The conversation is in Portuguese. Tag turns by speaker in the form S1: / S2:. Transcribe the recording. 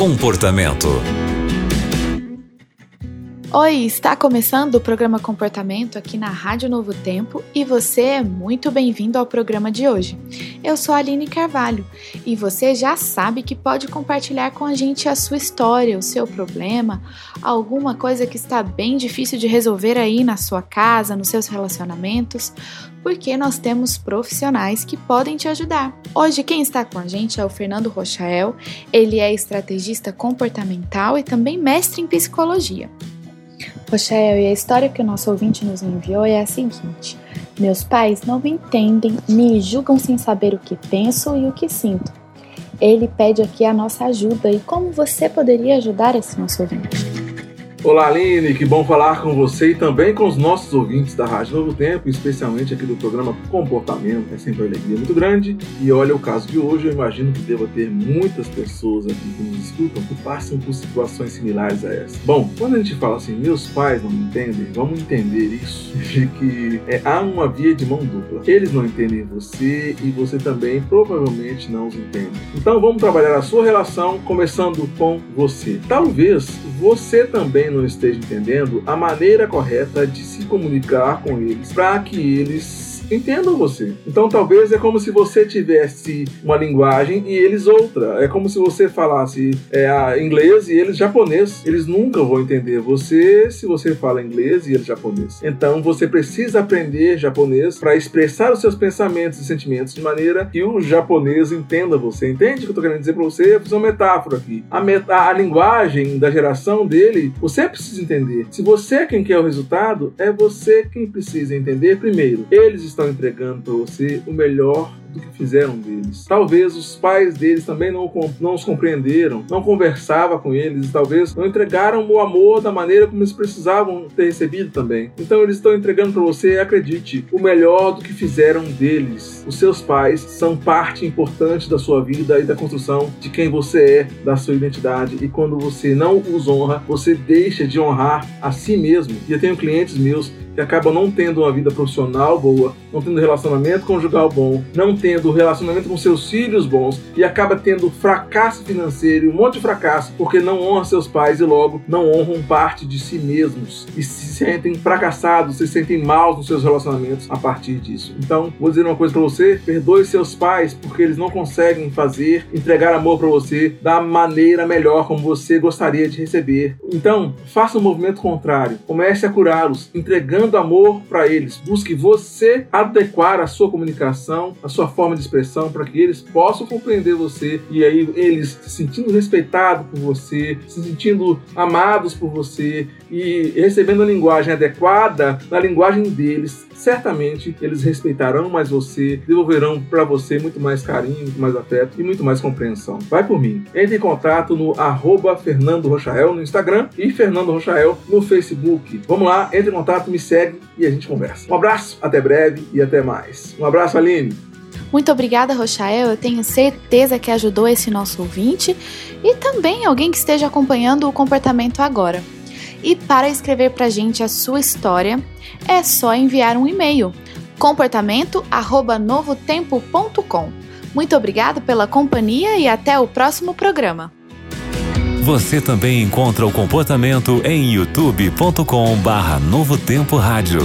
S1: Comportamento.
S2: Oi, está começando o programa Comportamento aqui na Rádio Novo Tempo e você é muito bem-vindo ao programa de hoje. Eu sou a Aline Carvalho e você já sabe que pode compartilhar com a gente a sua história, o seu problema, alguma coisa que está bem difícil de resolver aí na sua casa, nos seus relacionamentos, porque nós temos profissionais que podem te ajudar. Hoje quem está com a gente é o Fernando Rochael, ele é estrategista comportamental e também mestre em psicologia. Rochelle, e a história que o nosso ouvinte nos enviou é a seguinte: Meus pais não me entendem, me julgam sem saber o que penso e o que sinto. Ele pede aqui a nossa ajuda e como você poderia ajudar esse nosso ouvinte?
S3: Olá, Aline, que bom falar com você e também com os nossos ouvintes da Rádio Novo Tempo, especialmente aqui do programa Comportamento. É sempre uma alegria muito grande. E olha, o caso de hoje, eu imagino que deva ter muitas pessoas aqui que nos escutam que passam por situações similares a essa. Bom, quando a gente fala assim, meus pais não me entendem, vamos entender isso de que é, há uma via de mão dupla. Eles não entendem você e você também provavelmente não os entende. Então vamos trabalhar a sua relação começando com você. Talvez você também não esteja entendendo a maneira correta de se comunicar com eles para que eles entendam você. Então talvez é como se você tivesse uma linguagem e eles outra. É como se você falasse é, inglês e eles japonês. Eles nunca vão entender você se você fala inglês e eles japonês. Então você precisa aprender japonês para expressar os seus pensamentos e sentimentos de maneira que o japonês entenda você. Entende o que eu estou querendo dizer para você? Eu fiz uma metáfora aqui. A, meta, a linguagem da geração dele, você precisa entender. Se você é quem quer o resultado, é você quem precisa entender primeiro. Eles estão estão entregando para você o melhor do que fizeram deles. Talvez os pais deles também não, não os compreenderam, não conversava com eles, talvez não entregaram o amor da maneira como eles precisavam ter recebido também. Então eles estão entregando para você, acredite, o melhor do que fizeram deles. Os seus pais são parte importante da sua vida e da construção de quem você é, da sua identidade. E quando você não os honra, você deixa de honrar a si mesmo. E eu tenho clientes meus que acabam não tendo uma vida profissional boa, não tendo relacionamento conjugal bom, não tendo relacionamento com seus filhos bons e acaba tendo fracasso financeiro, um monte de fracasso, porque não honra seus pais e logo não honram parte de si mesmos e se sentem fracassados, se sentem mal nos seus relacionamentos a partir disso. Então, vou dizer uma coisa para você: perdoe seus pais porque eles não conseguem fazer, entregar amor para você da maneira melhor como você gostaria de receber. Então, faça um movimento contrário, comece a curá-los, entregando amor para eles. Busque você adequar a sua comunicação, a sua forma de expressão para que eles possam compreender você e aí eles se sentindo respeitados por você, se sentindo amados por você e recebendo a linguagem adequada na linguagem deles, certamente eles respeitarão mais você, devolverão para você muito mais carinho, muito mais afeto e muito mais compreensão. Vai por mim. Entre em contato no arroba Fernando Rochael no Instagram e Fernando Rochael no Facebook. Vamos lá, entre em contato, me segue e a gente conversa. Um abraço, até breve e até mais. Um abraço, Aline.
S2: Muito obrigada, Rochael. Eu tenho certeza que ajudou esse nosso ouvinte e também alguém que esteja acompanhando o comportamento agora. E para escrever para a gente a sua história, é só enviar um e-mail comportamento@novotempo.com. Muito obrigada pela companhia e até o próximo programa.
S1: Você também encontra o comportamento em youtube.com/novotempo rádio.